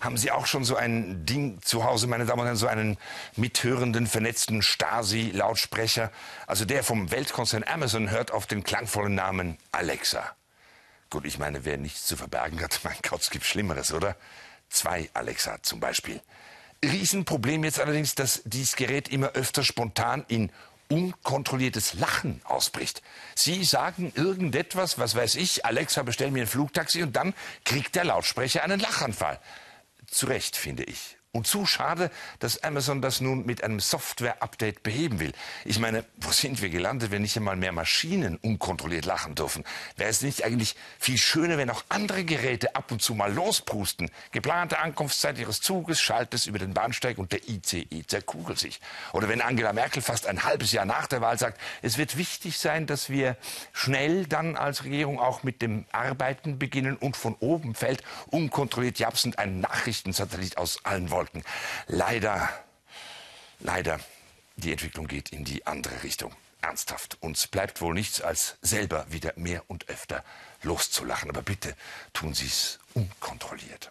Haben Sie auch schon so ein Ding zu Hause, meine Damen und Herren, so einen mithörenden, vernetzten Stasi-Lautsprecher? Also der vom Weltkonzern Amazon hört auf den klangvollen Namen Alexa. Gut, ich meine, wer nichts zu verbergen hat, mein Gott, es gibt Schlimmeres, oder? Zwei Alexa zum Beispiel. Riesenproblem jetzt allerdings, dass dieses Gerät immer öfter spontan in unkontrolliertes Lachen ausbricht. Sie sagen irgendetwas, was weiß ich, Alexa, bestell mir ein Flugtaxi und dann kriegt der Lautsprecher einen Lachanfall. Zu Recht, finde ich. Und zu schade, dass Amazon das nun mit einem Software-Update beheben will. Ich meine, wo sind wir gelandet, wenn nicht einmal mehr Maschinen unkontrolliert lachen dürfen? Wäre es nicht eigentlich viel schöner, wenn auch andere Geräte ab und zu mal losprusten? Geplante Ankunftszeit ihres Zuges schaltet es über den Bahnsteig und der ICE zerkugelt sich. Oder wenn Angela Merkel fast ein halbes Jahr nach der Wahl sagt, es wird wichtig sein, dass wir schnell dann als Regierung auch mit dem Arbeiten beginnen und von oben fällt unkontrolliert japsend ein Nachrichtensatellit aus allen Wolken. Wolken. Leider, leider, die Entwicklung geht in die andere Richtung. Ernsthaft. Uns bleibt wohl nichts, als selber wieder mehr und öfter loszulachen. Aber bitte tun Sie es unkontrolliert.